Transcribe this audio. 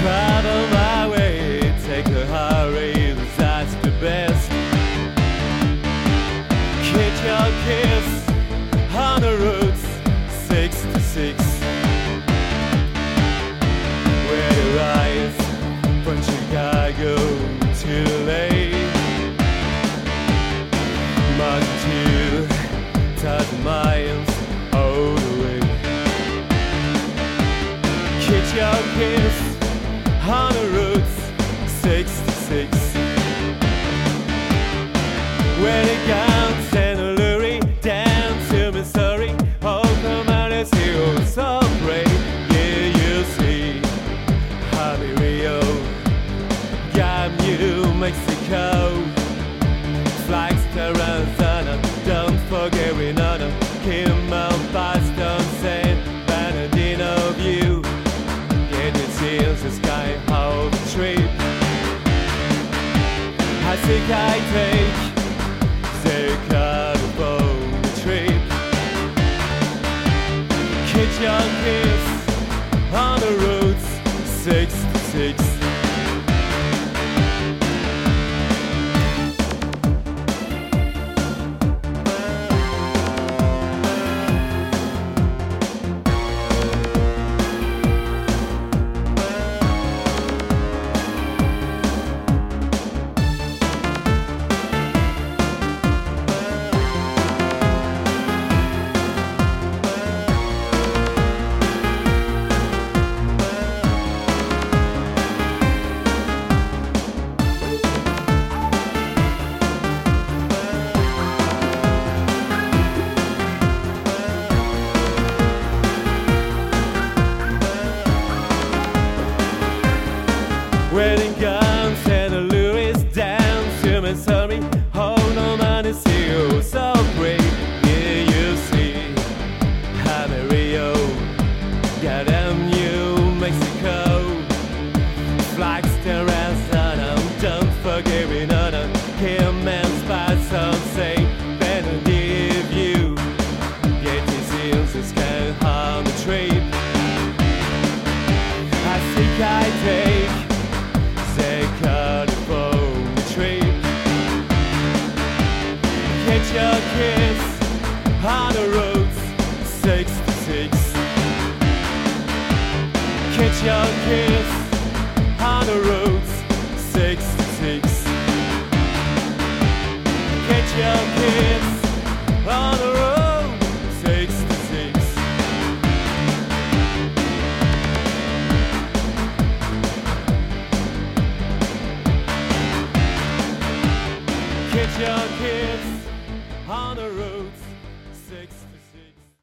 travel my way, take a hurry. that's the best. Kick your kiss on the roads, six to six. Where the rise from Chicago to LA. Mark two, thousand miles all the way. Your on the route 66. When it comes and luring down to Missouri, oh come on, it's you so great. Yeah, you see, Javi Rio, got New Mexico. Think I take. Boat trip. Catch your kiss on the roads 66 Flags to Arizona, don't forget Winona. Kim and Spice on St. Benedict View. Get these hills, it's kind on the trip. I think I take Take out the trip Catch your kiss on the roads 66 Catch your kiss on the roads. 66 Catch your kiss on the road. 66 Catch your kiss on the road.